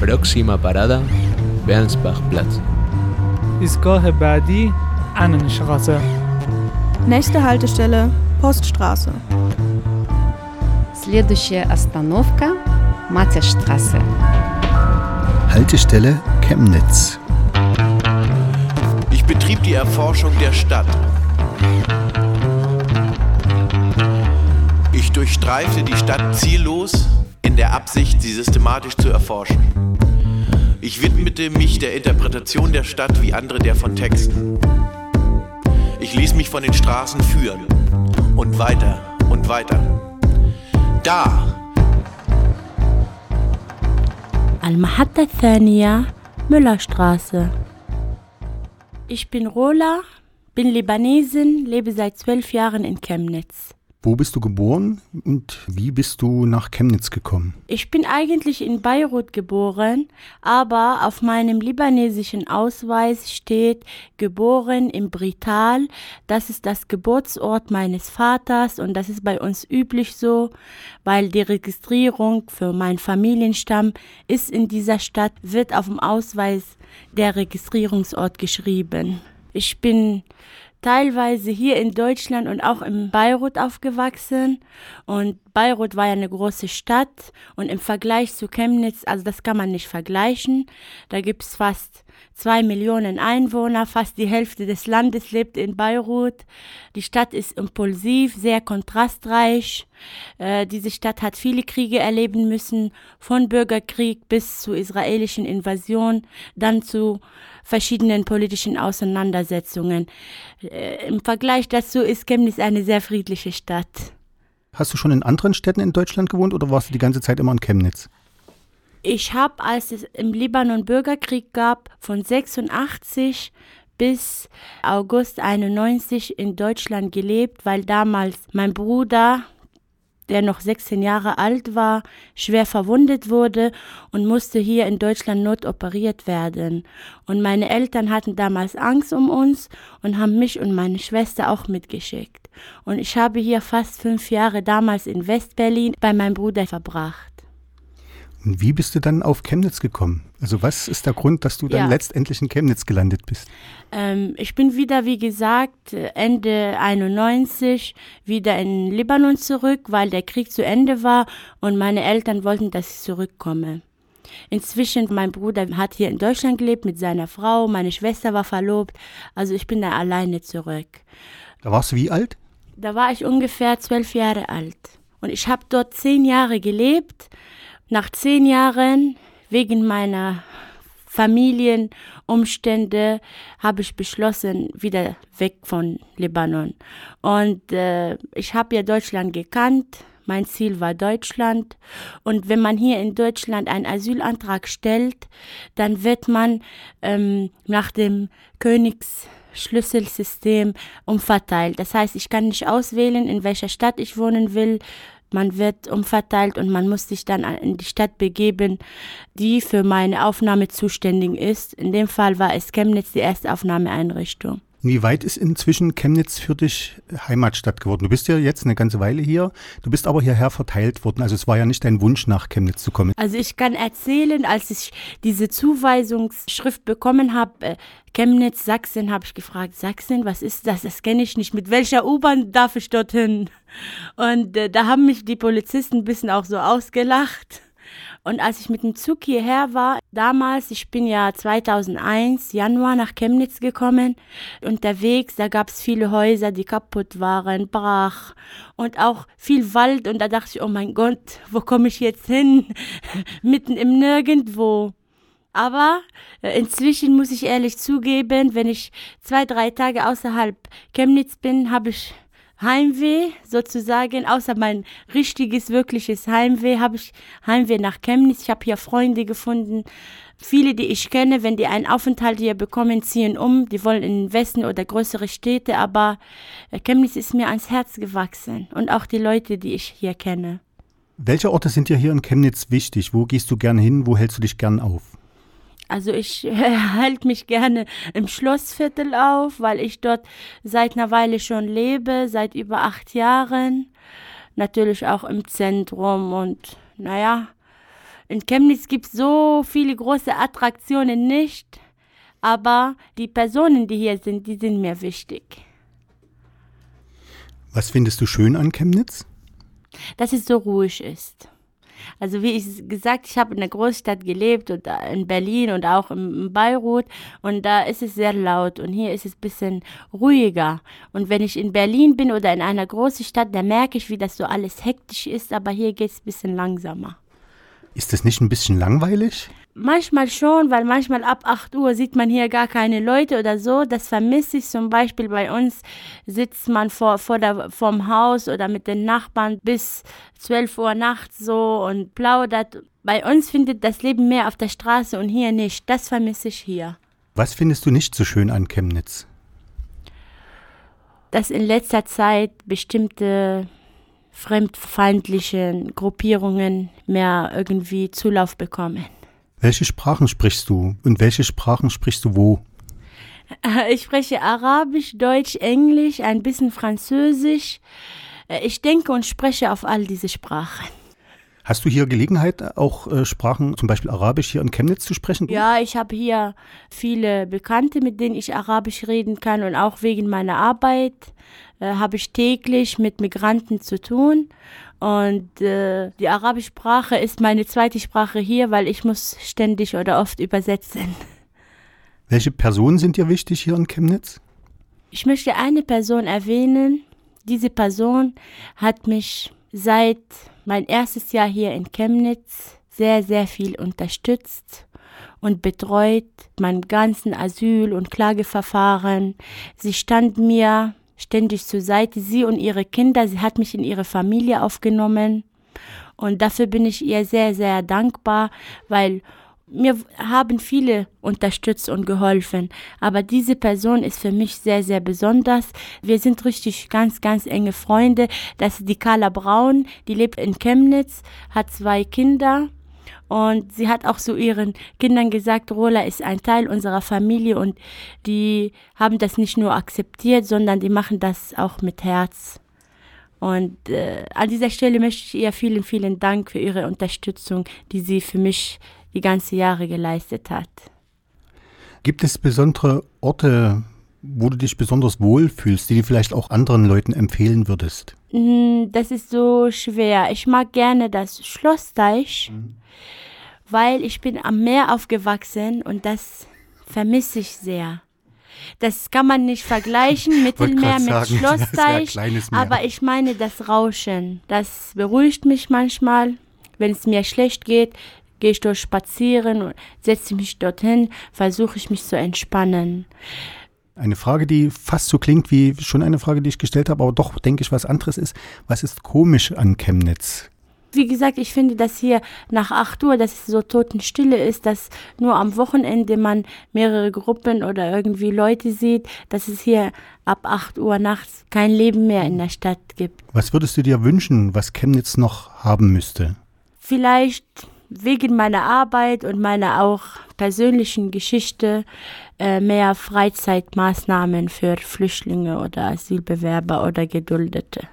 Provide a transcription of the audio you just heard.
Próxima parada Bernsbachplatz. ایستگاه بعدی Annenstraße. Nächste Haltestelle Poststraße. Следующая остановка Матерstraße. Haltestelle Chemnitz. Ich betrieb die Erforschung der Stadt. Ich durchstreifte die Stadt ziellos in der Absicht, sie systematisch zu erforschen. Ich widmete mich der Interpretation der Stadt wie andere der von Texten. Ich ließ mich von den Straßen führen und weiter und weiter. Da, المحطة الثانية Müllerstraße. Ich bin Rola, bin Libanesin, lebe seit zwölf Jahren in Chemnitz. Wo bist du geboren und wie bist du nach Chemnitz gekommen? Ich bin eigentlich in Beirut geboren, aber auf meinem libanesischen Ausweis steht geboren im Brital. Das ist das Geburtsort meines Vaters und das ist bei uns üblich so, weil die Registrierung für meinen Familienstamm ist in dieser Stadt, wird auf dem Ausweis der Registrierungsort geschrieben. Ich bin teilweise hier in Deutschland und auch in Beirut aufgewachsen. Und Beirut war ja eine große Stadt und im Vergleich zu Chemnitz, also das kann man nicht vergleichen. Da gibt's fast zwei Millionen Einwohner, fast die Hälfte des Landes lebt in Beirut. Die Stadt ist impulsiv, sehr kontrastreich. Äh, diese Stadt hat viele Kriege erleben müssen, von Bürgerkrieg bis zur israelischen Invasion, dann zu verschiedenen politischen Auseinandersetzungen. Äh, Im Vergleich dazu ist Chemnitz eine sehr friedliche Stadt. Hast du schon in anderen Städten in Deutschland gewohnt oder warst du die ganze Zeit immer in Chemnitz? Ich habe, als es im Libanon Bürgerkrieg gab, von 86 bis August 91 in Deutschland gelebt, weil damals mein Bruder, der noch 16 Jahre alt war, schwer verwundet wurde und musste hier in Deutschland notoperiert werden. Und meine Eltern hatten damals Angst um uns und haben mich und meine Schwester auch mitgeschickt. Und ich habe hier fast fünf Jahre damals in Westberlin bei meinem Bruder verbracht. Und wie bist du dann auf Chemnitz gekommen? Also was ist der Grund, dass du dann Ja. letztendlich in Chemnitz gelandet bist? Ähm, ich bin wieder, wie gesagt, Ende 91 wieder in Libanon zurück, weil der Krieg zu Ende war und meine Eltern wollten, dass ich zurückkomme. Inzwischen, mein Bruder hat hier in Deutschland gelebt mit seiner Frau, meine Schwester war verlobt, also ich bin da alleine zurück. Da warst du wie alt? Da war ich ungefähr zwölf Jahre alt. Und ich habe dort zehn Jahre gelebt. Nach zehn Jahren, wegen meiner Familienumstände, habe ich beschlossen, wieder weg von Libanon. Und äh, ich habe ja Deutschland gekannt. Mein Ziel war Deutschland. Und wenn man hier in Deutschland einen Asylantrag stellt, dann wird man ähm, nach dem Königs Schlüsselsystem umverteilt. Das heißt, ich kann nicht auswählen, in welcher Stadt ich wohnen will. Man wird umverteilt und man muss sich dann in die Stadt begeben, die für meine Aufnahme zuständig ist. In dem Fall war es Chemnitz, die erste Aufnahmeeinrichtung. Wie weit ist inzwischen Chemnitz für dich Heimatstadt geworden? Du bist ja jetzt eine ganze Weile hier, du bist aber hierher verteilt worden. Also es war ja nicht dein Wunsch, nach Chemnitz zu kommen. Also ich kann erzählen, als ich diese Zuweisungsschrift bekommen habe, äh, Chemnitz, Sachsen, habe ich gefragt, Sachsen, was ist das? Das kenne ich nicht. Mit welcher U-Bahn darf ich dorthin? Und äh, da haben mich die Polizisten ein bisschen auch so ausgelacht. Und als ich mit dem Zug hierher war, damals, ich bin ja 2001, Januar nach Chemnitz gekommen, unterwegs, da gab es viele Häuser, die kaputt waren, brach und auch viel Wald. Und da dachte ich, oh mein Gott, wo komme ich jetzt hin? Mitten im Nirgendwo. Aber äh, inzwischen muss ich ehrlich zugeben, wenn ich zwei, drei Tage außerhalb Chemnitz bin, habe ich Heimweh sozusagen, außer mein richtiges, wirkliches Heimweh, habe ich Heimweh nach Chemnitz. Ich habe hier Freunde gefunden. Viele, die ich kenne, wenn die einen Aufenthalt hier bekommen, ziehen um. Die wollen in den Westen oder größere Städte, aber äh, Chemnitz ist mir ans Herz gewachsen. Und auch die Leute, die ich hier kenne. Welche Orte sind dir hier in Chemnitz wichtig? Wo gehst du gern hin? Wo hältst du dich gern auf? Also ich halte mich gerne im Schlossviertel auf, weil ich dort seit einer Weile schon lebe, seit über acht Jahren. natürlich auch im Zentrum und naja, in Chemnitz gibt es so viele große Attraktionen nicht, aber die Personen, die hier sind, die sind mir wichtig. Was findest du schön an Chemnitz? Dass es so ruhig ist. Also wie ich gesagt, ich habe in der Großstadt gelebt und in Berlin und auch in Beirut und da ist es sehr laut und hier ist es ein bisschen ruhiger. Und wenn ich in Berlin bin oder in einer großen Stadt, dann merke ich, wie das so alles hektisch ist, aber hier geht es ein bisschen langsamer. Ist das nicht ein bisschen langweilig? Manchmal schon, weil manchmal ab 8 Uhr sieht man hier gar keine Leute oder so. Das vermisse ich zum Beispiel bei uns. Sitzt man vor, vor der, vorm Haus oder mit den Nachbarn bis 12 Uhr nachts so und plaudert. Bei uns findet das Leben mehr auf der Straße und hier nicht. Das vermisse ich hier. Was findest du nicht so schön an Chemnitz? Dass in letzter Zeit bestimmte fremdfeindliche Gruppierungen mehr irgendwie Zulauf bekommen. Welche Sprachen sprichst du und welche Sprachen sprichst du wo? Ich spreche Arabisch, Deutsch, Englisch, ein bisschen Französisch. Ich denke und spreche auf all diese Sprachen. Hast du hier Gelegenheit, auch äh, Sprachen, zum Beispiel Arabisch, hier in Chemnitz zu sprechen? Ja, ich habe hier viele Bekannte, mit denen ich Arabisch reden kann und auch wegen meiner Arbeit äh, habe ich täglich mit Migranten zu tun. Und äh, die arabische Sprache ist meine zweite Sprache hier, weil ich muss ständig oder oft übersetzen. Welche Personen sind dir wichtig hier in Chemnitz? Ich möchte eine Person erwähnen. Diese Person hat mich seit mein erstes Jahr hier in Chemnitz sehr, sehr viel unterstützt und betreut, meinem ganzen Asyl- und Klageverfahren. Sie stand mir ständig zur Seite, sie und ihre Kinder. Sie hat mich in ihre Familie aufgenommen. Und dafür bin ich ihr sehr, sehr dankbar, weil mir haben viele unterstützt und geholfen, aber diese Person ist für mich sehr, sehr besonders. Wir sind richtig ganz, ganz enge Freunde. Das ist die Carla Braun, die lebt in Chemnitz, hat zwei Kinder und sie hat auch zu ihren Kindern gesagt, Rola ist ein Teil unserer Familie und die haben das nicht nur akzeptiert, sondern die machen das auch mit Herz. Und äh, an dieser Stelle möchte ich ihr vielen, vielen Dank für ihre Unterstützung, die sie für mich die ganze Jahre geleistet hat. Gibt es besondere Orte, wo du dich besonders wohlfühlst, die du vielleicht auch anderen Leuten empfehlen würdest? Das ist so schwer. Ich mag gerne das Schlossteich, mhm. weil ich bin am Meer aufgewachsen und das vermisse ich sehr. Das kann man nicht vergleichen, Mittelmeer mit sagen, Schlossteich, aber ich meine das Rauschen. Das beruhigt mich manchmal, wenn es mir schlecht geht gehe ich dort spazieren und setze mich dorthin, versuche ich mich zu entspannen. Eine Frage, die fast so klingt wie schon eine Frage, die ich gestellt habe, aber doch denke ich was anderes ist. Was ist komisch an Chemnitz? Wie gesagt, ich finde, dass hier nach 8 Uhr, dass es so totenstille ist, dass nur am Wochenende man mehrere Gruppen oder irgendwie Leute sieht, dass es hier ab 8 Uhr nachts kein Leben mehr in der Stadt gibt. Was würdest du dir wünschen, was Chemnitz noch haben müsste? Vielleicht wegen meiner Arbeit und meiner auch persönlichen Geschichte äh, mehr Freizeitmaßnahmen für Flüchtlinge oder Asylbewerber oder Geduldete.